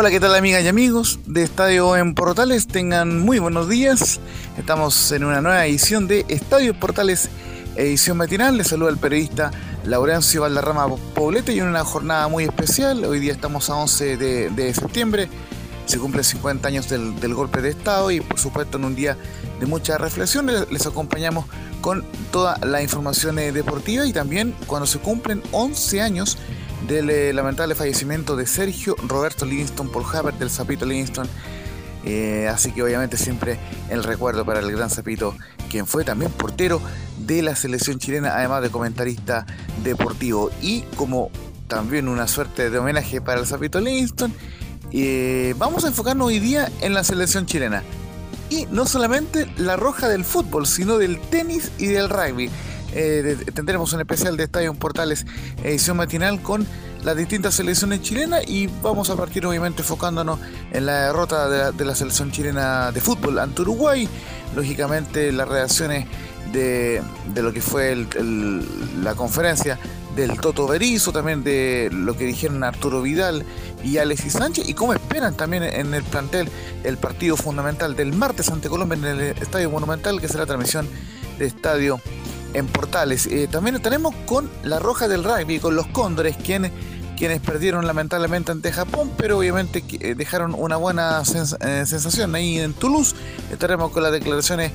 Hola, ¿qué tal amigas y amigos de Estadio en Portales? Tengan muy buenos días. Estamos en una nueva edición de Estadio Portales, edición matinal. Les saluda el periodista Laurencio Valderrama Poblete y en una jornada muy especial. Hoy día estamos a 11 de, septiembre. Se cumplen 50 años del, golpe de Estado y por supuesto en un día de mucha reflexión les, acompañamos con toda la información eh, deportiva y también cuando se cumplen 11 años del eh, lamentable fallecimiento de Sergio Roberto Livingston por Hubbard del Zapito Livingston. Eh, así que obviamente siempre el recuerdo para el gran Zapito, quien fue también portero de la selección chilena, además de comentarista deportivo. Y como también una suerte de homenaje para el Zapito Livingston, eh, vamos a enfocarnos hoy día en la selección chilena. Y no solamente la roja del fútbol, sino del tenis y del rugby eh, tendremos un especial de Estadio Portales edición matinal con las distintas selecciones chilenas y vamos a partir obviamente enfocándonos en la derrota de la, selección chilena de fútbol ante Uruguay, lógicamente las reacciones de, lo que fue la conferencia del Toto Berizo, también de lo que dijeron Arturo Vidal y Alexis Sánchez, y cómo esperan también en el plantel el partido fundamental del martes ante Colombia en el Estadio Monumental, que será la transmisión de Estadio en Portales. Eh, también estaremos con la Roja del Rugby, con los Cóndores, quienes, quienes perdieron lamentablemente ante Japón, pero obviamente eh, dejaron una buena eh, sensación ahí en Toulouse. Estaremos con las declaraciones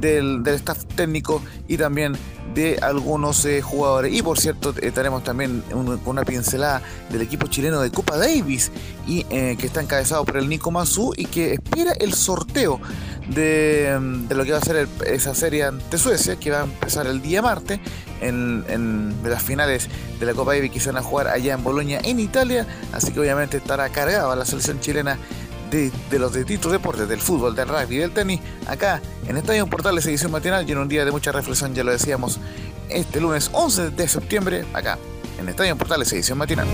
del, del staff técnico y también de algunos jugadores. Y por cierto, estaremos también con una pincelada del equipo chileno de Copa Davis y que está encabezado por el Nico Mazú y que espera el sorteo de, lo que va a ser esa serie ante Suecia, que va a empezar el día martes, en, las finales de la Copa Davis que se van a jugar allá en Bolonia, en Italia. Así que obviamente estará cargada la selección chilena de, los distintos deportes, del fútbol, del rugby del tenis, acá en Estadio Portales edición matinal y un día de mucha reflexión, ya lo decíamos, este lunes 11 de septiembre, acá en Estadio Portales edición matinal.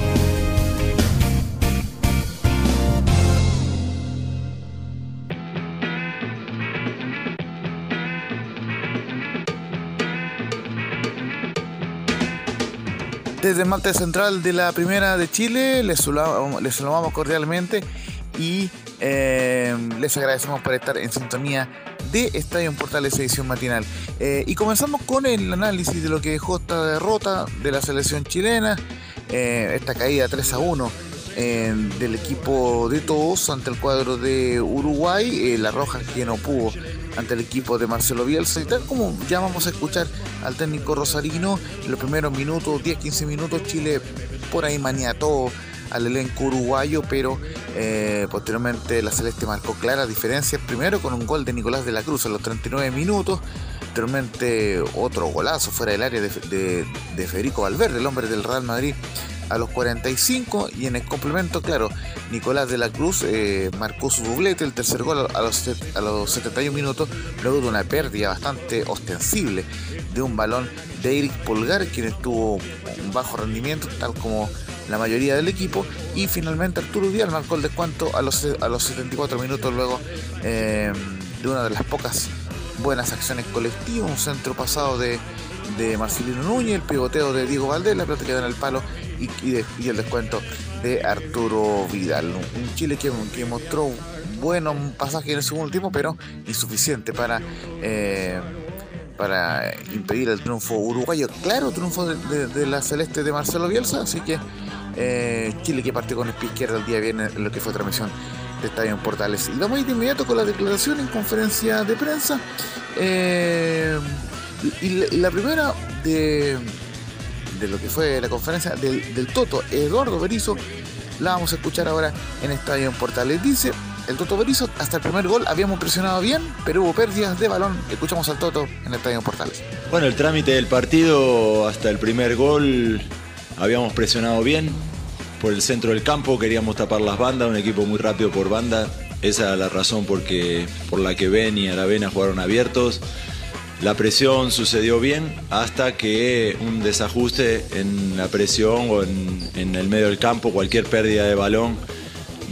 Desde el martes central de la Primera de Chile, les saludamos, cordialmente y eh, les agradecemos por estar en sintonía de Estadio en Portales edición matinal. Eh, y comenzamos con el análisis de lo que dejó esta derrota de la selección chilena, eh, esta caída 3 a 1 del equipo de todos ante el cuadro de Uruguay, la Roja que no pudo ante el equipo de Marcelo Bielsa y tal como ya vamos a escuchar al técnico rosarino en los primeros minutos, 10-15 minutos Chile por ahí maniató al elenco uruguayo, pero eh, posteriormente la Celeste marcó claras diferencias, primero con un gol de Nicolás de la Cruz a los 39 minutos, posteriormente otro golazo fuera del área de, de Federico Valverde, el hombre del Real Madrid, a los 45 y en el complemento, claro, Nicolás de la Cruz eh, marcó su doblete, el tercer gol a los, a los 71 minutos, luego de una pérdida bastante ostensible de un balón de Eric Polgar, quien estuvo un bajo rendimiento, tal como la mayoría del equipo, y finalmente Arturo Vidal marcó el descuento a los, a los 74 minutos luego eh, de una de las pocas buenas acciones colectivas, un centro pasado de, de Marcelino Núñez, el pivoteo de Diego Valdés, la pelota quedó en el palo y, el descuento de Arturo Vidal. Un Chile que, que mostró buenos pasajes en el segundo tiempo, pero insuficiente para, eh, para impedir el triunfo uruguayo. Claro, triunfo de, la celeste de Marcelo Bielsa, así que eh, Chile que partió con el pie izquierdo el día viernes en lo que fue transmisión de Estadio en Portales. Y vamos a ir de inmediato con la declaración en conferencia de prensa. Eh, y la primera de de lo que fue la conferencia del, Toto Eduardo Berizzo, la vamos a escuchar ahora en Estadio en Portales. Dice el Toto Berizzo, hasta el primer gol habíamos presionado bien, pero hubo pérdidas de balón. Escuchamos al Toto en Estadio Portales. Bueno, el trámite del partido hasta el primer gol habíamos presionado bien. Por el centro del campo, queríamos tapar las bandas, un equipo muy rápido por banda. Esa era la razón por la que Ben y Aravena jugaron abiertos. La presión sucedió bien hasta que un desajuste en la presión o en, el medio del campo, cualquier pérdida de balón,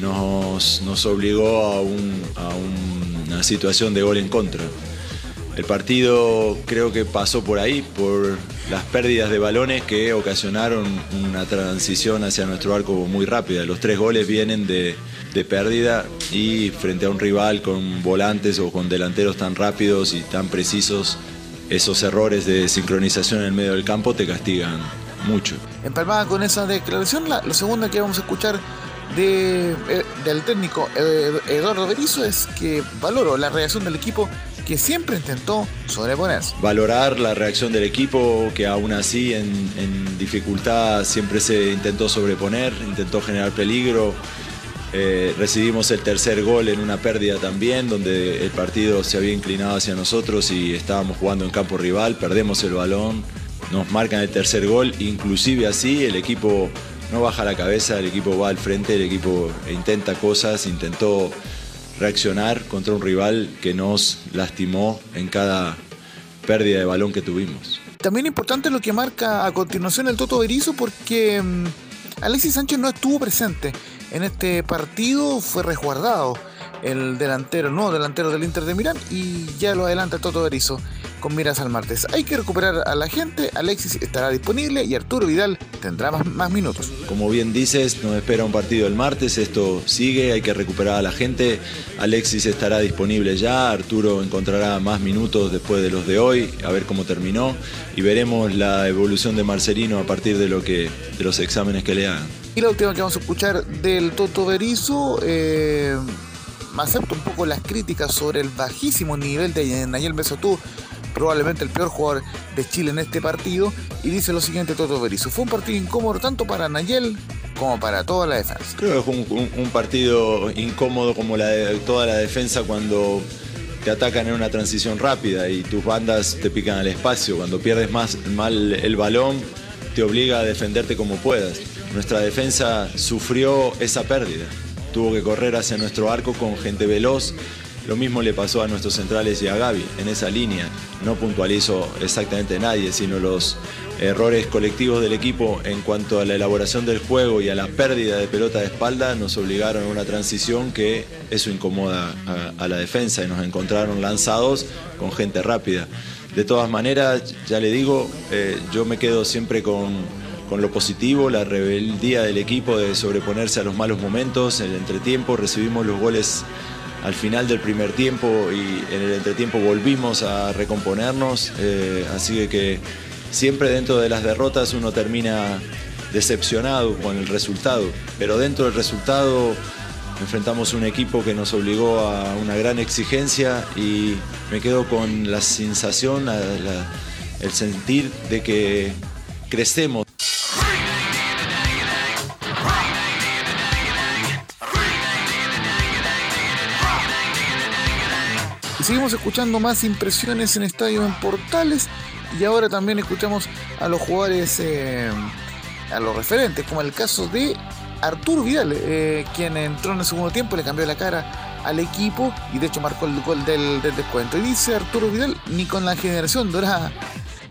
nos, obligó a una situación de gol en contra. El partido creo que pasó por ahí, por las pérdidas de balones que ocasionaron una transición hacia nuestro arco muy rápida. Los tres goles vienen de, pérdida y frente a un rival con volantes o con delanteros tan rápidos y tan precisos, esos errores de sincronización en el medio del campo te castigan mucho. Empalmada con esa declaración, la, segunda que vamos a escuchar de, eh, del técnico eh, Eduardo Berizzo es que valoro la reacción del equipo que siempre intentó sobreponerse. Valorar la reacción del equipo, que aún así en, dificultad siempre se intentó sobreponer, intentó generar peligro. Eh, recibimos el tercer gol en una pérdida también, donde el partido se había inclinado hacia nosotros y estábamos jugando en campo rival, perdemos el balón, nos marcan el tercer gol, inclusive así el equipo no baja la cabeza, el equipo va al frente, el equipo intenta cosas, intentó reaccionar contra un rival que nos lastimó en cada pérdida de balón que tuvimos. También importante lo que marca a continuación el Toto Berizzo porque mm, Alexis Sánchez no estuvo presente en este partido, fue resguardado el delantero, nuevo delantero del Inter de Milán y ya lo adelanta el Toto Berizzo con miras al martes. Hay que recuperar a la gente, Alexis estará disponible y Arturo Vidal tendrá más, minutos. Como bien dices, nos espera un partido el martes, esto sigue, hay que recuperar a la gente, Alexis estará disponible ya, Arturo encontrará más minutos después de los de hoy, a ver cómo terminó y veremos la evolución de Marcelino a partir de, lo que, de los exámenes que le hagan. Y la última que vamos a escuchar del Toto Berizzo, eh, acepto un poco las críticas sobre el bajísimo nivel de Nayel Besotú probablemente el peor jugador de Chile en este partido, y dice lo siguiente Toto Berizzo, fue un partido incómodo tanto para Nayel como para toda la defensa. Creo que fue un, partido incómodo como la de, toda la defensa cuando te atacan en una transición rápida y tus bandas te pican al espacio. Cuando pierdes más mal el balón, te obliga a defenderte como puedas. Nuestra defensa sufrió esa pérdida. Tuvo que correr hacia nuestro arco con gente veloz lo mismo le pasó a nuestros centrales y a Gaby en esa línea. No puntualizo exactamente nadie, sino los errores colectivos del equipo en cuanto a la elaboración del juego y a la pérdida de pelota de espalda nos obligaron a una transición que eso incomoda a, la defensa y nos encontraron lanzados con gente rápida. De todas maneras, ya le digo, eh, yo me quedo siempre con, con lo positivo, la rebeldía del equipo de sobreponerse a los malos momentos. En el entretiempo recibimos los goles al final del primer tiempo y en el entretiempo volvimos a recomponernos, eh, así que siempre dentro de las derrotas uno termina decepcionado con el resultado, pero dentro del resultado enfrentamos un equipo que nos obligó a una gran exigencia y me quedo con la sensación, el sentir de que crecemos. Seguimos escuchando más impresiones en estadios en portales y ahora también escuchamos a los jugadores, eh, a los referentes, como el caso de Arturo Vidal, eh, quien entró en el segundo tiempo, le cambió la cara al equipo y de hecho marcó el gol del, del descuento. Y dice Arturo Vidal, ni con la generación dorada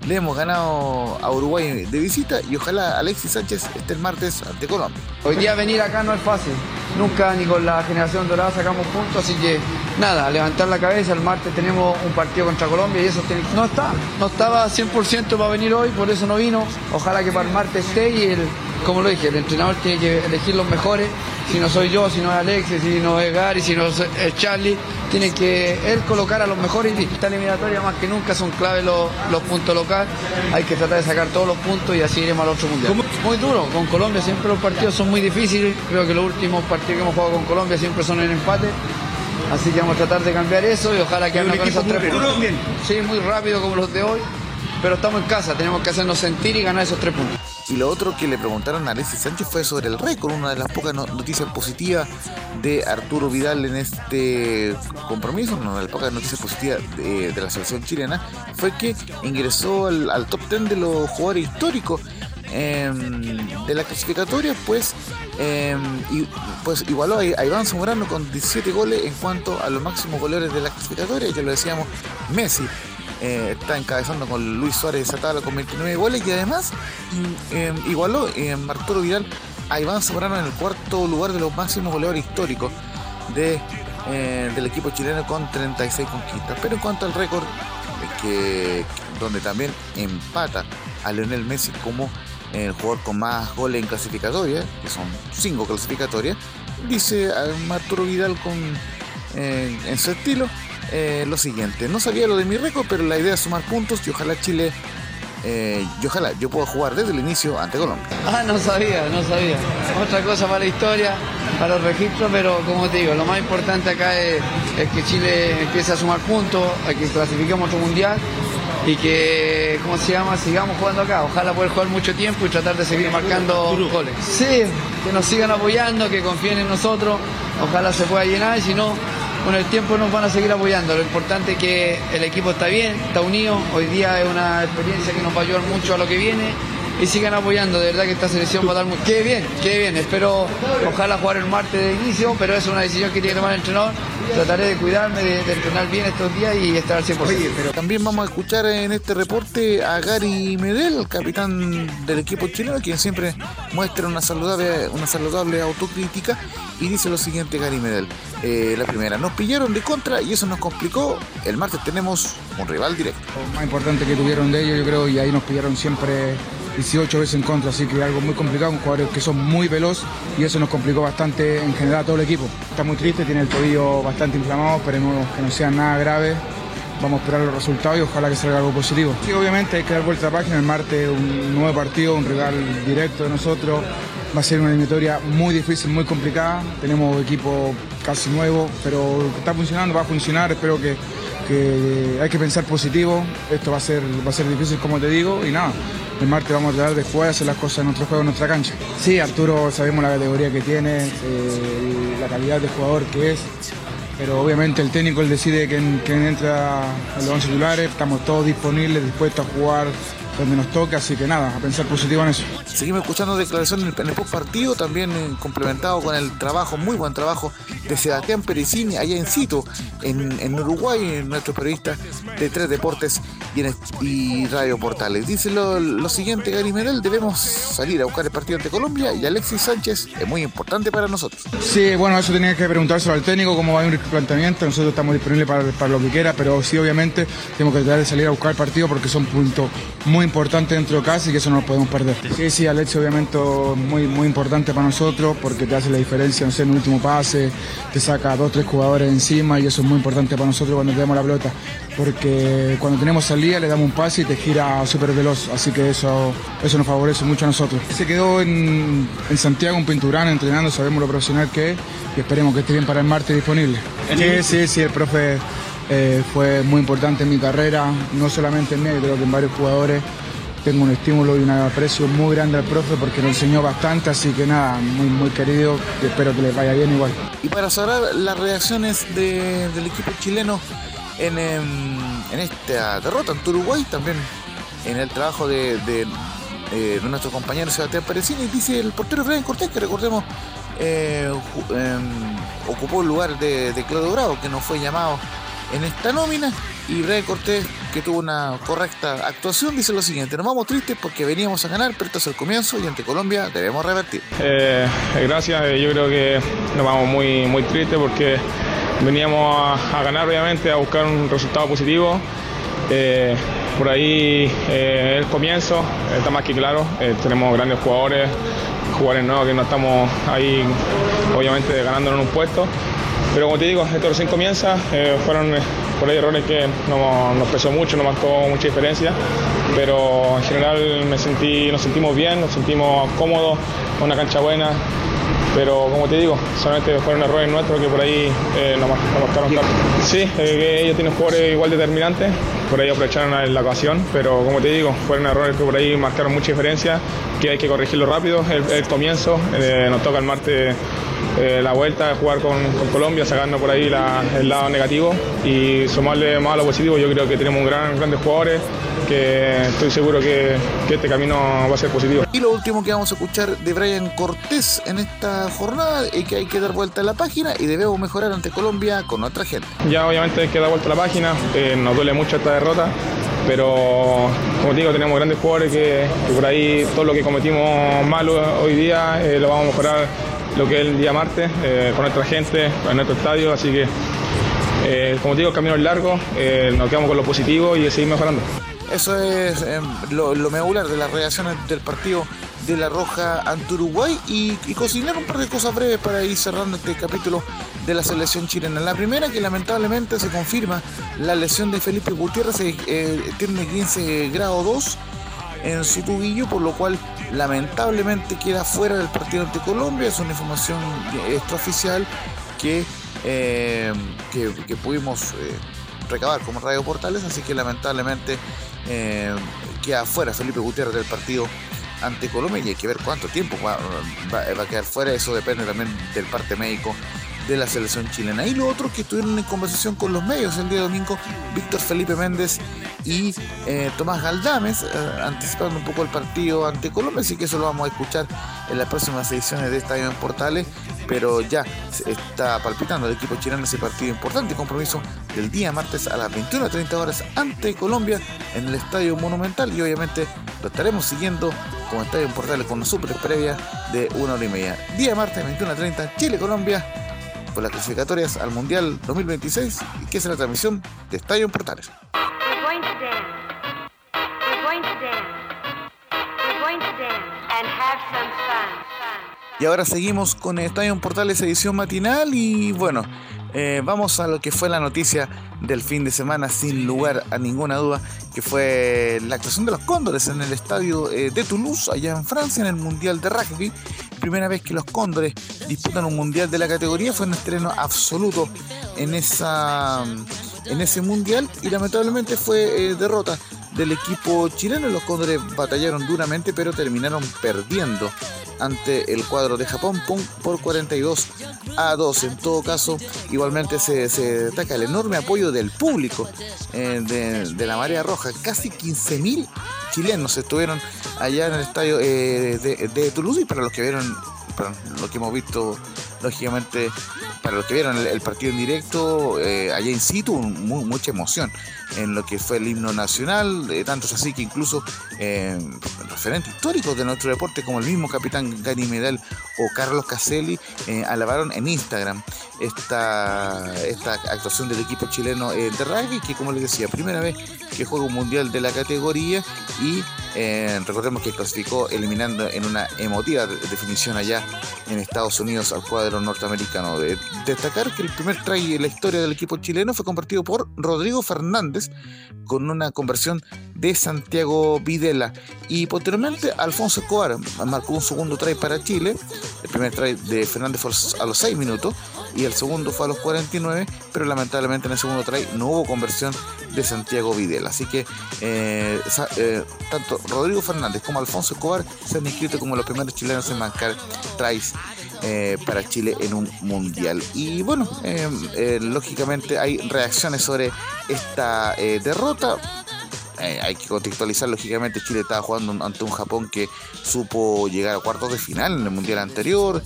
le hemos ganado a Uruguay de visita y ojalá Alexis Sánchez esté el martes ante Colombia. Hoy día venir acá no es fácil, nunca ni con la generación dorada sacamos puntos, así que nada, levantar la cabeza, el martes tenemos un partido contra Colombia y eso no está, no estaba 100% para venir hoy, por eso no vino, ojalá que para el martes esté y el, como lo dije, el entrenador tiene que elegir los mejores, si no soy yo, si no es Alexis, si no es Gary, si no es Charlie, tiene que él colocar a los mejores y esta eliminatoria más que nunca son clave los, puntos locales, hay que tratar de sacar todos los puntos y así iremos al otro mundial. Muy duro, con Colombia siempre los partidos son muy difíciles, creo que los últimos partidos que hemos jugado con Colombia siempre son en empate. Así que vamos a tratar de cambiar eso y ojalá que con esos tres puntos. Sí, muy rápido como los de hoy, pero estamos en casa, tenemos que hacernos sentir y ganar esos tres puntos. Y lo otro que le preguntaron a Alexis Sánchez fue sobre el récord, una de las pocas noticias positivas de Arturo Vidal en este compromiso, una de las pocas noticias positivas de, la selección chilena, fue que ingresó al, top 10 de los jugadores históricos em, de la clasificatoria, pues y pues igualó a Iván Zamorano con 17 goles en cuanto a los máximos goleadores de la clasificatoria, ya lo decíamos, Messi eh, está encabezando con Luis Suárez esa tabla con 29 goles y además mm, em, igualó en Arturo Vidal a Iván Zamorano en el cuarto lugar de los máximos goleadores históricos de, eh, del equipo chileno con 36 conquistas. Pero en cuanto al récord, que, donde también empata a Lionel Messi como el jugador con más goles en clasificatoria, que son 5 clasificatorias, dice Arturo Vidal con, eh, en su estilo eh, lo siguiente. No sabía lo de mi récord, pero la idea es sumar puntos y ojalá Chile eh, y ojalá yo pueda jugar desde el inicio ante Colombia. Ah, no sabía, no sabía. Otra cosa para la historia, para los registros, pero como te digo, lo más importante acá es, que Chile empiece a sumar puntos, a que clasifiquemos otro mundial y que, ¿cómo se llama? Sigamos jugando acá. Ojalá poder jugar mucho tiempo y tratar de seguir marcando goles. Sí, que nos sigan apoyando, que confíen en nosotros. Ojalá se pueda llenar y si no, con el tiempo nos van a seguir apoyando. Lo importante es que el equipo está bien, está unido. Hoy día es una experiencia que nos va a ayudar mucho a lo que viene y sigan apoyando. De verdad que esta selección va a dar mucho. Qué bien, qué bien. Espero, ojalá jugar el martes de inicio, pero es una decisión que tiene que tomar el entrenador. Trataré de cuidarme, de, entrenar bien estos días y estar al 100%. pero también vamos a escuchar en este reporte a Gary Medel, el capitán del equipo chileno, quien siempre muestra una saludable, una saludable autocrítica y dice lo siguiente Gary Medel. Eh, la primera, nos pillaron de contra y eso nos complicó. El martes tenemos un rival directo. Lo más importante que tuvieron de ellos, yo creo, y ahí nos pillaron siempre 18 veces en contra, así que algo muy complicado, un jugadores que son muy veloz y eso nos complicó bastante en general a todo el equipo. Está muy triste, tiene el tobillo bastante inflamado, esperemos que no sea nada grave. Vamos a esperar los resultados y ojalá que salga algo positivo. Sí, obviamente hay que dar vuelta a la página. El martes un nuevo partido, un rival directo de nosotros. Va a ser una eliminatoria muy difícil, muy complicada. Tenemos equipo casi nuevo, pero está funcionando, va a funcionar. Espero que que hay que pensar positivo, esto va a ser, va a ser difícil como te digo. Y nada, el martes vamos a tratar de jugar, hacer las cosas en nuestro juego, en nuestra cancha. Sí, Arturo sabemos la categoría que tiene, eh, la calidad de jugador que es, pero obviamente el técnico él decide quién, entra a los 11 titulares, estamos todos disponibles, dispuestos a jugar donde nos toca, así que nada, a pensar positivo en eso. Seguimos escuchando declaraciones en el, post partido, también eh, complementado con el trabajo, muy buen trabajo de Sebastián Pericini allá en Cito, en, Uruguay, nuestro periodista de Tres Deportes y, Radio Portales. Dice lo, siguiente, Gary Medel, debemos salir a buscar el partido ante Colombia y Alexis Sánchez es muy importante para nosotros. Sí, bueno, eso tenía que preguntárselo al técnico, cómo va a ir el planteamiento, nosotros estamos disponibles para, para lo que quiera, pero sí, obviamente, tenemos que tratar de salir a buscar el partido porque son puntos muy importante dentro de casa y que eso no lo podemos perder. Sí, sí, Alexio obviamente muy, muy importante para nosotros porque te hace la diferencia, no sé, en el último pase, te saca dos, tres jugadores encima y eso es muy importante para nosotros cuando tenemos la pelota. Porque cuando tenemos salida le damos un pase y te gira súper veloz, así que eso, eso nos favorece mucho a nosotros. Se quedó en, en Santiago, un pinturán, entrenando, sabemos lo profesional que es y esperemos que esté bien para el martes disponible. Sí, sí, sí, el profe eh, fue muy importante en mi carrera, no solamente en mí, creo que en varios jugadores tengo un estímulo y un aprecio muy grande al profe porque nos enseñó bastante, así que nada, muy, muy querido espero que les vaya bien igual. Y para cerrar las reacciones del equipo chileno en, esta derrota ante Uruguay, también en el trabajo de, de, nuestro compañero Sebastián Perecini, dice el portero Brian Cortés, que recordemos eh, em, ocupó el lugar de, de Claudio Bravo, que no fue llamado en esta nómina. Y Brian Cortés, que tuvo una correcta actuación, dice lo siguiente: Nos vamos tristes porque veníamos a ganar, pero esto es el comienzo y ante Colombia debemos revertir. Eh, gracias, eh, yo creo que nos vamos muy, muy tristes porque veníamos a, ganar, obviamente, a buscar un resultado positivo. Eh, por ahí el comienzo está más que claro, tenemos grandes jugadores, jugadores nuevos que no estamos ahí, obviamente, ganándonos un puesto. Pero como te digo, esto recién comienza, eh, fueron eh, por ahí errores que no, nos pesó mucho, no marcó mucha diferencia, pero en general me sentí, nos sentimos bien, nos sentimos cómodos, una cancha buena, pero como te digo, solamente fueron errores nuestros que por ahí eh, nos, marcaron tanto. Sí, que ellos tienen jugadores igual determinantes, por ahí aprovecharon la ocasión, pero como te digo, fueron errores que por ahí marcaron mucha diferencia, que hay que corregirlo rápido, el, el comienzo, nos toca el martes eh, la vuelta, de jugar con, Colombia, sacando por ahí el lado negativo y sumarle más a lo positivo. Yo creo que tenemos un gran, grandes jugadores que estoy seguro que, este camino va a ser positivo. Y lo último que vamos a escuchar de Brian Cortés en esta jornada es que hay que dar vuelta a la página y debemos mejorar ante Colombia con otra gente. Ya obviamente hay que dar vuelta a la página, eh, nos duele mucho esta derrota, pero como digo, tenemos grandes jugadores que, por ahí todo lo que cometimos mal hoy día eh, lo vamos a mejorar lo que es el día martes eh, con nuestra gente, en nuestro estadio, así que eh, como digo, el camino es largo, nos quedamos con lo positivo y seguir mejorando. Eso es lo, lo medular de las reacciones del partido de La Roja ante Uruguay y, y, cocinar un par de cosas breves para ir cerrando este capítulo de la selección chilena. La primera que lamentablemente se confirma la lesión de Felipe Gutiérrez, tiene 15 grado 2 en su tubillo, por lo cual lamentablemente queda fuera del partido ante Colombia. Es una información extraoficial que, eh, que, pudimos eh, recabar como Radio Portales, así que lamentablemente eh, queda fuera Felipe Gutiérrez del partido ante Colombia y hay que ver cuánto tiempo va, a quedar fuera. Eso depende también del parte médico de la selección chilena. Y lo otro que estuvieron en conversación con los medios el día domingo, Víctor Felipe Méndez y eh, Tomás Galdames, eh, anticipando un poco el partido ante Colombia, así que eso lo vamos a escuchar en las próximas ediciones de Estadio en Portales, pero ya está palpitando el equipo chileno ese partido importante, compromiso del día martes a las 21.30 horas ante Colombia en el Estadio Monumental y obviamente lo estaremos siguiendo como Estadio en Portales con una super previa de una hora y media. Día martes 21.30, Chile-Colombia por las clasificatorias al Mundial 2026 y que es la transmisión de Estadio en Portales. Y ahora seguimos con Estadio en Portales edición matinal. Y bueno, eh, vamos a lo que fue la noticia del fin de semana, sin lugar a ninguna duda, que fue la actuación de los Cóndores en el estadio eh, de Toulouse, allá en Francia, en el Mundial de Rugby. Primera vez que los Cóndores disputan un Mundial de la categoría, fue un estreno absoluto en, esa, en ese Mundial y lamentablemente fue eh, derrota del equipo chileno. Los Cóndores batallaron duramente, pero terminaron perdiendo ante el cuadro de Japón por 42 a 2. En todo caso, igualmente se, destaca el enorme apoyo del público eh, de, la Marea Roja. Casi 15.000 chilenos estuvieron allá en el estadio eh, de, Toulouse y para los que vieron, para lo que hemos visto, lógicamente, para los que vieron el, partido en directo, eh, allá in situ, mucha emoción en lo que fue el himno nacional, eh, tanto es así que incluso eh, referentes históricos de nuestro deporte como el mismo capitán Gary Medel o Carlos Caselli eh, alabaron en Instagram esta, esta actuación del equipo chileno de rugby, que como les decía, primera vez que juega un mundial de la categoría y recordemos que clasificó eliminando en una emotiva definición allá en Estados Unidos al cuadro norteamericano. De destacar que el primer try en la historia del equipo chileno fue compartido por Rodrigo Fernández con una conversión de Santiago Videla. Y posteriormente Alfonso Escobar marcó un segundo try para Chile. El primer try de Fernández fue a los 6 minutos y el segundo fue a los 49, pero lamentablemente en el segundo try no hubo conversión de Santiago Videla. Así que eh, eh, tanto Rodrigo Fernández como Alfonso Escobar se han inscrito como los primeros chilenos en marcar tries eh, para Chile en un mundial. Y bueno, lógicamente hay reacciones sobre esta derrota. hay que contextualizar, lógicamente Chile estaba jugando ante un Japón que supo llegar a cuartos de final en el mundial anterior,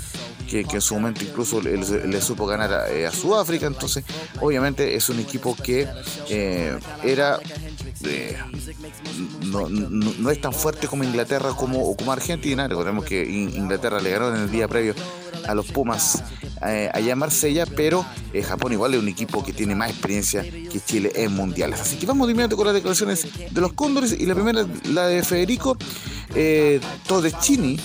que, en su momento incluso le, supo ganar a, Sudáfrica. Entonces, obviamente es un equipo que eh, era eh, no, es tan fuerte como Inglaterra como, como Argentina. Recordemos que Inglaterra le ganó en el día previo a los Pumas eh, allá en Marsella, pero Japón igual es un equipo que tiene más experiencia que Chile en mundiales. Así que vamos de con las declaraciones de los Cóndores y la primera, la de Federico Todeschini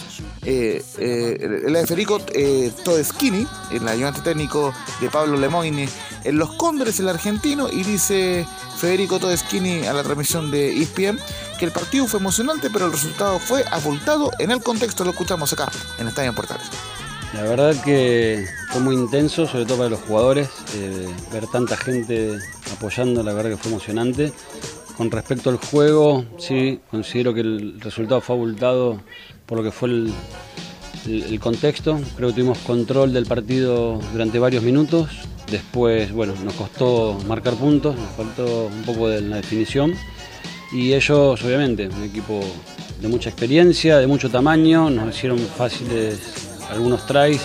eh, eh, la de Federico eh, Todeschini, el ayudante técnico de Pablo Lemoyne en Los Cóndores, el argentino, y dice Federico Todeschini a la transmisión de ESPN que el partido fue emocionante, pero el resultado fue abultado en el contexto, lo escuchamos acá, en Estadio Portales. La verdad que fue muy intenso, sobre todo para los jugadores, eh, ver tanta gente apoyando, la verdad que fue emocionante. Con respecto al juego, sí, considero que el resultado fue abultado por lo que fue el, contexto. Creo que tuvimos control del partido durante varios minutos. Después, bueno, nos costó marcar puntos, nos faltó un poco de la definición. Y ellos, obviamente, un equipo de mucha experiencia, de mucho tamaño, nos hicieron fáciles algunos tries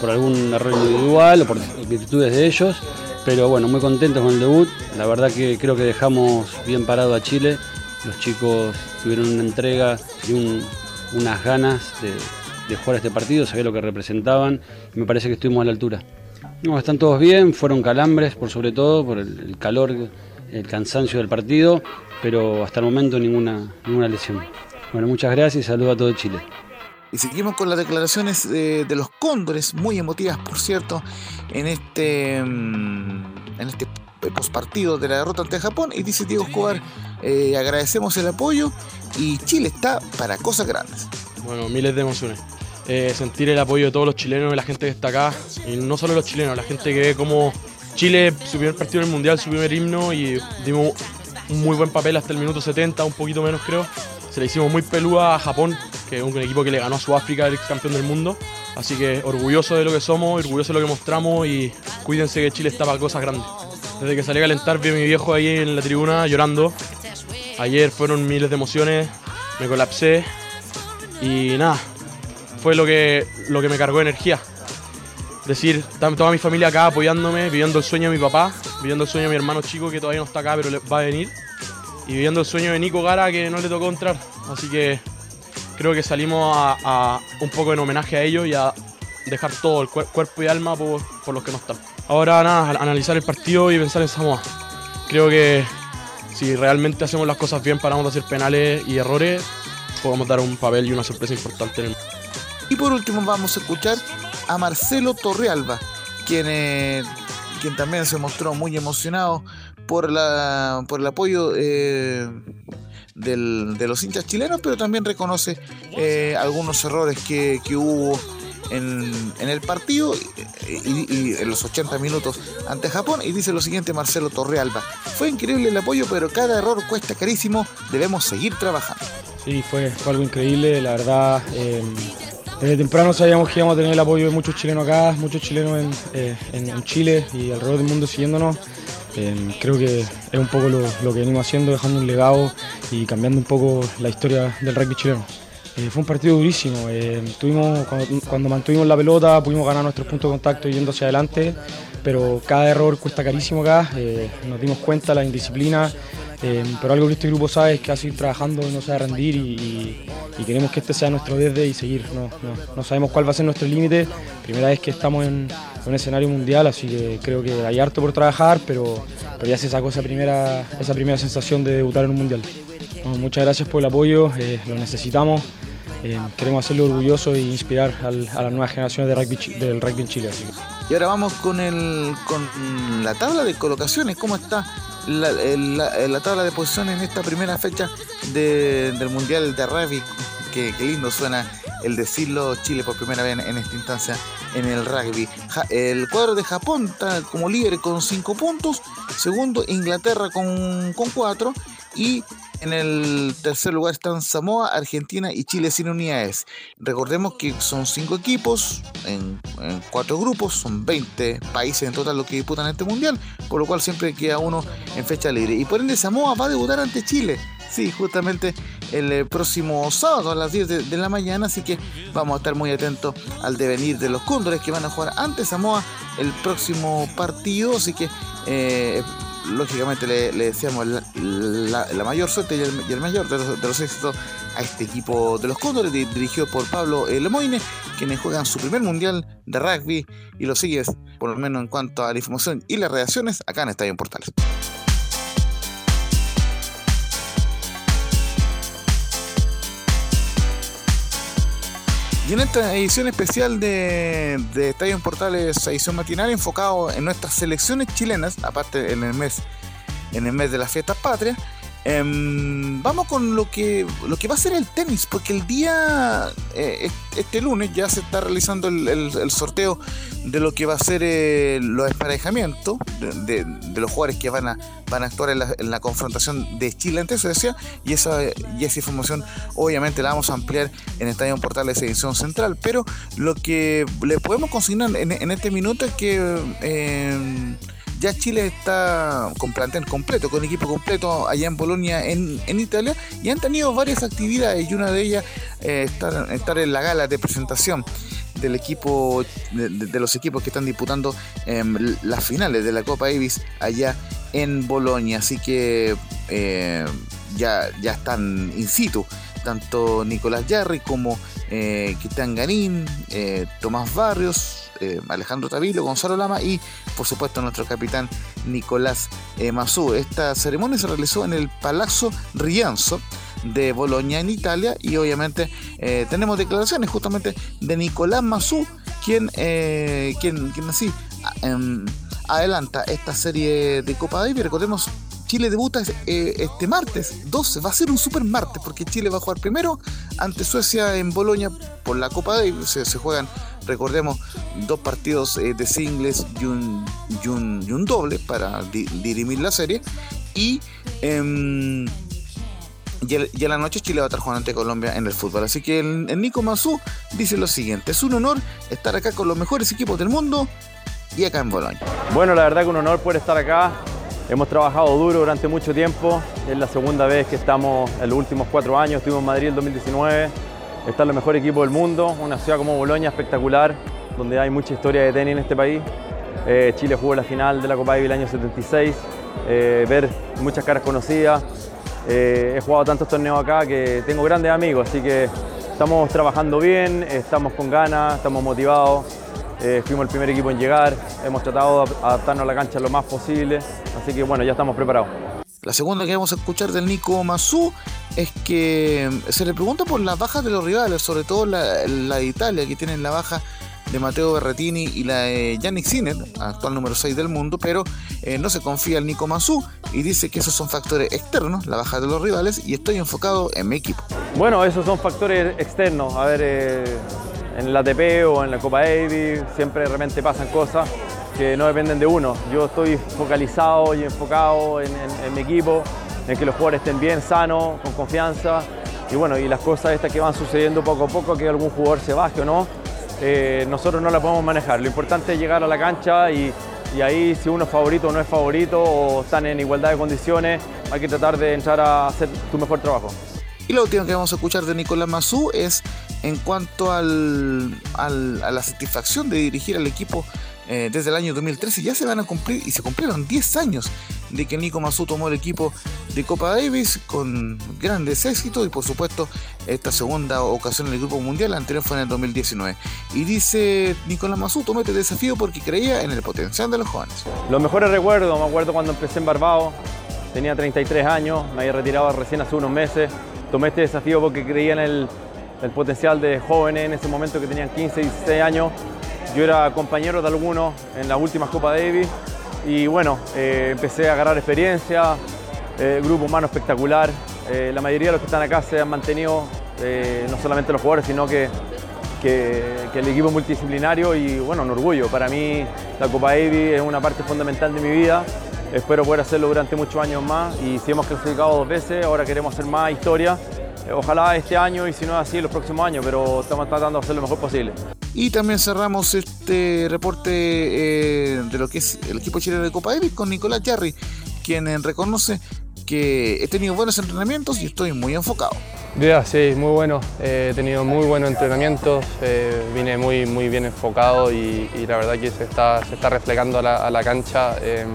por algún error individual o por virtudes de ellos. Pero bueno, muy contentos con el debut. La verdad que creo que dejamos bien parado a Chile. Los chicos tuvieron una entrega y unas ganas de, de jugar este partido, sabía lo que representaban y me parece que estuvimos a la altura. No, están todos bien, fueron calambres por sobre todo, por el, calor, el cansancio del partido, pero hasta el momento ninguna, ninguna lesión. Bueno, muchas gracias y saludo a todo Chile. Y seguimos con las declaraciones de, los cóndores, muy emotivas por cierto, en este, mm, en este postpartido de la derrota ante Japón. Y dice Diego Escobar, eh, agradecemos el apoyo y Chile está para cosas grandes. Bueno, miles de emociones. Eh, sentir el apoyo de todos los chilenos, de la gente que está acá, y no solo los chilenos, la gente que ve como Chile, su primer partido en el Mundial, su primer himno, y dimos un muy buen papel hasta el minuto 70, un poquito menos creo. Se le hicimos muy pelúa a Japón, que es un equipo que le ganó a Sudáfrica, el campeón del mundo. Así que orgulloso de lo que somos, orgulloso de lo que mostramos y cuídense que Chile está para cosas grandes. Desde que salí a calentar vi a mi viejo ahí en la tribuna llorando. Ayer fueron miles de emociones, me colapsé y nada, fue lo que, lo que me cargó de energía. Decir, toda mi familia acá apoyándome, viviendo el sueño de mi papá, viviendo el sueño de mi hermano chico que todavía no está acá pero va a venir, y viviendo el sueño de Nico Gara que no le tocó entrar. Así que creo que salimos a, un poco en homenaje a ellos y a dejar todo el cuerpo y alma por, por, los que no están. Ahora nada, analizar el partido y pensar en Samoa. Creo que si realmente hacemos las cosas bien, paramos de hacer penales y errores, podemos dar un papel y una sorpresa importante en el y por último vamos a escuchar a Marcelo Torrealba, quien, eh, quien también se mostró muy emocionado por, la, por el apoyo eh, de los hinchas chilenos, pero también reconoce eh, algunos errores que, hubo en, el partido y, en los 80 minutos ante Japón y dice lo siguiente Marcelo Torrealba, fue increíble el apoyo pero cada error cuesta carísimo, debemos seguir trabajando. Sí, fue, algo increíble, la verdad desde temprano sabíamos que íbamos a tener el apoyo de muchos chilenos acá, muchos chilenos en, eh, Chile y alrededor del mundo siguiéndonos. Eh, creo que es un poco lo, que venimos haciendo, dejando un legado y cambiando un poco la historia del rugby chileno. Eh, fue un partido durísimo. tuvimos, cuando, mantuvimos la pelota pudimos ganar nuestros puntos de contacto yendo hacia adelante, pero cada error cuesta carísimo acá. nos dimos cuenta la indisciplina eh, pero algo que este grupo sabe es que a seguir trabajando y no se va a rendir y, queremos que este sea nuestro desde y seguir. No, sabemos cuál va a ser nuestro límite. Primera vez que estamos en, un escenario mundial, así que creo que hay harto por trabajar, pero, ya se sacó esa primera, esa primera sensación de debutar en un mundial. muchas gracias por el apoyo, eh, lo necesitamos. Eh, queremos hacerlo orgulloso e inspirar a las nuevas generaciones de rugby, del rugby en Chile. Y ahora vamos con, el, con la tabla de colocaciones. ¿Cómo está la, tabla de posiciones en esta primera fecha del Mundial de Rugby? Qué, lindo suena el decirlo Chile por primera vez en, esta instancia en el rugby. el cuadro de Japón está como líder con 5 puntos. Segundo, Inglaterra con 4. Y en el tercer lugar están Samoa, Argentina y Chile sin unidades. Recordemos que son cinco equipos en, cuatro grupos, son 20 países en total los que disputan este mundial, por lo cual siempre queda uno en fecha libre. Y por ende Samoa va a debutar ante Chile. Sí, justamente el eh, próximo sábado a las 10 de, la mañana, así que vamos a estar muy atentos al devenir de los cóndores que van a jugar ante Samoa el próximo partido, así que eh, lógicamente le, deseamos la, mayor suerte y el, mayor de los, éxitos a este equipo de los Cóndores, dirigido por Pablo Lemoine, quienes juegan su primer mundial de rugby y lo sigues, por lo menos en cuanto a la información y las reacciones, acá en Estadio Portales. Y en esta edición especial de, Estadio en Portales, edición matinal, enfocado en nuestras selecciones chilenas, aparte en el mes, en el mes de las fiestas patrias, Em, vamos con lo que, lo que va a ser el tenis, porque el día, eh, este lunes ya se está realizando el, sorteo de lo que va a ser eh, los emparejamientos de, los jugadores que van a, van a actuar en la, confrontación de Chile ante Suecia y esa, y esa información obviamente la vamos a ampliar en Estadio Portales Edición Central, pero lo que le podemos consignar en, este minuto es que... Ya Chile está con plantel completo, con equipo completo allá en Bolonia, en, Italia, y han tenido varias actividades y una de ellas eh, estar, en la gala de presentación del equipo de, los equipos que están disputando em, las finales de la Copa Davis allá en Bolonia. Así que eh, ya, ya están in situ tanto Nicolás Yarri como eh, eh, Tomás Barrios, eh, Alejandro Tavilo, Gonzalo Lama y por supuesto nuestro capitán Nicolás eh, Mazú. Esta ceremonia se realizó en el Palazzo Rianzo de Bolonia en Italia y obviamente tenemos declaraciones justamente de Nicolás Mazú quien, quien, quien así em, adelanta esta serie de Copa Davis. Recordemos Chile debuta este martes 12, va a ser un super martes porque Chile va a jugar primero ante Suecia en Bolonia por la Copa Davis, se, se juegan recordemos, dos partidos eh, de singles y un, y un, doble para dirimir la serie. Y, eh, y, la noche Chile va a estar jugando ante Colombia en el fútbol. Así que el, Nico Mazú dice lo siguiente: es un honor estar acá con los mejores equipos del mundo y acá en Bolonia. Bueno, la verdad que un honor poder estar acá. Hemos trabajado duro durante mucho tiempo. Es la segunda vez que estamos en los últimos cuatro años. Estuvimos en Madrid en 2019 está el mejor equipo del mundo, una ciudad como Bolonia espectacular, donde hay mucha historia de tenis en este país. Eh, Chile jugó la final de la Copa Davis el año 76, eh, ver muchas caras conocidas. Eh, he jugado tantos torneos acá que tengo grandes amigos, así que estamos trabajando bien, estamos con ganas, estamos motivados. Fuimos el primer equipo en llegar, hemos tratado de adaptarnos a la cancha lo más posible, así que bueno, ya estamos preparados. La segunda que vamos a escuchar del Nico Mazú es que se le pregunta por las bajas de los rivales, sobre todo la, de Italia, que tienen la baja de Matteo Berretini y la de Yannick Sinner, actual número 6 del mundo, pero eh, no se confía en Nico Mazú y dice que esos son factores externos, la baja de los rivales, y estoy enfocado en mi equipo. Bueno, esos son factores externos. A ver, eh, en la ATP o en la Copa Davis siempre realmente pasan cosas que no dependen de uno. Yo estoy focalizado y enfocado en, mi equipo, en que los jugadores estén bien, sanos, con confianza. Y bueno, y las cosas estas que van sucediendo poco a poco, que algún jugador se baje o no, eh, nosotros no las podemos manejar. Lo importante es llegar a la cancha y, y, ahí si uno es favorito o no es favorito o están en igualdad de condiciones, hay que tratar de entrar a hacer tu mejor trabajo. Y lo último que vamos a escuchar de Nicolás Mazú es en cuanto al, a la satisfacción de dirigir al equipo eh, desde el año 2013 ya se van a cumplir y se cumplieron 10 años de que Nico Mazú tomó el equipo de Copa Davis con grandes éxitos y por supuesto esta segunda ocasión en el Grupo Mundial, la anterior fue en el 2019. Y dice Nicolás Mazú, tomé este desafío porque creía en el potencial de los jóvenes. Los mejores recuerdos, me acuerdo cuando empecé en Barbados, tenía 33 años, me había retirado recién hace unos meses, tomé este desafío porque creía en el, el potencial de jóvenes en ese momento que tenían 15, 16 años yo era compañero de algunos en las últimas Copa Davis y bueno, eh, empecé a agarrar experiencia, eh, grupo humano espectacular. Eh, la mayoría de los que están acá se han mantenido, no solamente los jugadores, sino que, que, el equipo multidisciplinario y bueno, un orgullo. Para mí la Copa Davis es una parte fundamental de mi vida. Espero poder hacerlo durante muchos años más y si hemos clasificado dos veces, ahora queremos hacer más historia. Ojalá este año y si no es así, los próximos años, pero estamos tratando de hacer lo mejor posible. Y también cerramos este reporte eh, de lo que es el equipo chileno de Copa Davis con Nicolás Jarry, quien reconoce que he tenido buenos entrenamientos y estoy muy enfocado. Ya, sí, muy bueno. he tenido muy buenos entrenamientos, eh, vine muy, muy bien enfocado y, la verdad que se está, se está reflejando a la, cancha. Eh,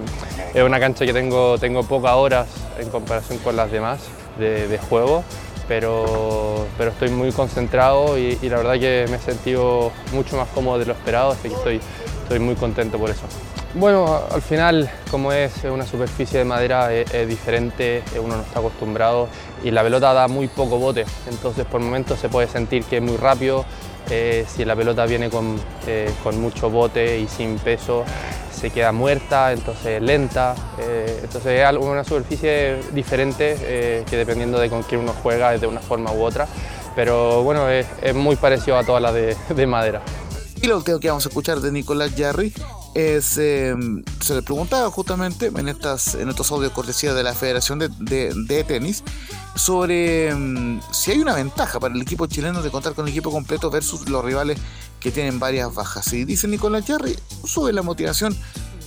es una cancha que tengo, tengo pocas horas en comparación con las demás de, de juego pero, pero estoy muy concentrado y, la verdad que me he sentido mucho más cómodo de lo esperado, así que estoy, estoy muy contento por eso. Bueno, al final, como es una superficie de madera, es, diferente, uno no está acostumbrado y la pelota da muy poco bote, entonces por momentos se puede sentir que es muy rápido, eh, si la pelota viene con, eh, con mucho bote y sin peso, se queda muerta, entonces lenta, entonces es una superficie diferente que dependiendo de con quién uno juega es de una forma u otra, pero bueno, es, muy parecido a todas las de, madera. Y lo que vamos a escuchar de Nicolás Jarry es, em, se le preguntaba justamente en, estas, en estos audios cortesía de la Federación de, Tenis sobre em, si hay una ventaja para el equipo chileno de contar con el equipo completo versus los rivales que tienen varias bajas. Y dice Nicolás Jarry, sube la motivación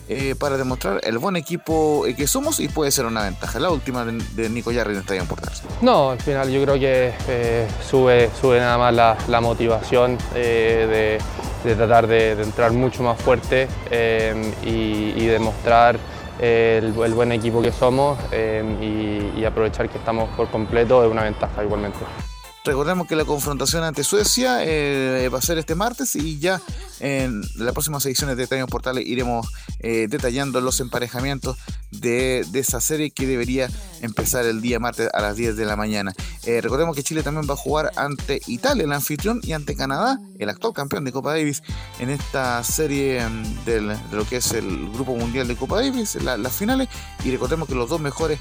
eh, para demostrar el buen equipo eh, que somos y puede ser una ventaja. La última de, Nico Jarry no está importarse. No, al final yo creo que eh, sube, sube nada más la, motivación de de tratar de, entrar mucho más fuerte y, demostrar el, buen equipo que somos y, y aprovechar que estamos por completo es una ventaja igualmente. Recordemos que la confrontación ante Suecia eh, va a ser este martes y ya en las próximas ediciones de Estadio Portales iremos eh, detallando los emparejamientos de, esa serie que debería empezar el día martes a las 10 de la mañana. Eh, recordemos que Chile también va a jugar ante Italia, el anfitrión, y ante Canadá, el actual campeón de Copa Davis, en esta serie mm, de lo que es el Grupo Mundial de Copa Davis, las finales. Y recordemos que los dos mejores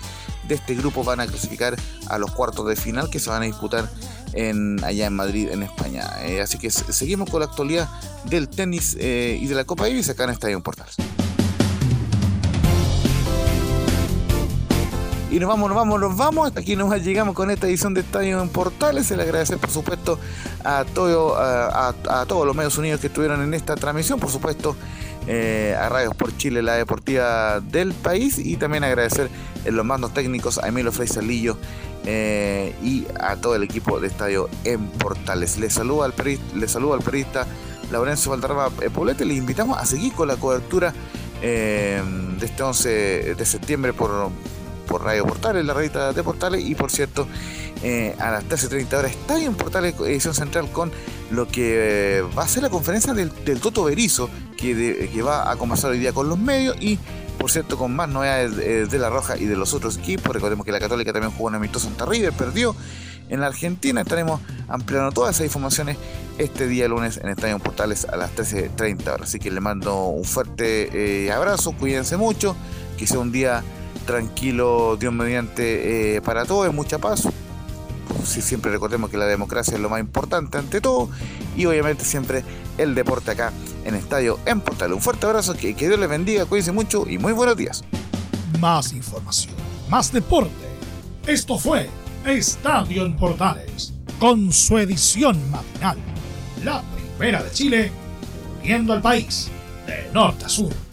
de este grupo van a clasificar a los cuartos de final que se van a disputar en, allá en Madrid, en España. Eh, así que seguimos con la actualidad del tenis eh, y de la Copa Davis acá en Estadio Portales. Y nos vamos, nos vamos, nos vamos. Hasta aquí nos llegamos con esta edición de Estadio en Portales. Se le agradece, por supuesto, a, todo, a, todos los medios unidos que estuvieron en esta transmisión. Por supuesto, eh, a Radios por Chile, la deportiva del país. Y también agradecer en los mandos técnicos a Emilio Frey Salillo eh, y a todo el equipo de Estadio en Portales. Les saluda al periodista, les saluda al periodista Laurencio Valderrama Poblete. Les invitamos a seguir con la cobertura eh, de este 11 de septiembre por por Radio Portales, la revista de Portales, y por cierto, eh, a las 13.30 horas está en Portales Edición Central con lo que va a ser la conferencia del, Toto Berizo, que, va a conversar hoy día con los medios y por cierto, con más novedades eh, de La Roja y de los otros equipos. Recordemos que la Católica también jugó en amistoso Santa River, perdió en la Argentina. Estaremos ampliando todas esas informaciones este día lunes en Estadio Portales a las 13.30 horas. Así que le mando un fuerte eh, abrazo, cuídense mucho, que sea un día tranquilo, Dios mediante, eh, para todos, mucha paz. Si siempre recordemos que la democracia es lo más importante ante todo y obviamente siempre el deporte acá en Estadio en Portal. Un fuerte abrazo, que, Dios les bendiga, cuídense mucho y muy buenos días. Más información, más deporte. Esto fue Estadio en Portales, con su edición matinal. La primera de Chile, viendo al país de norte a sur.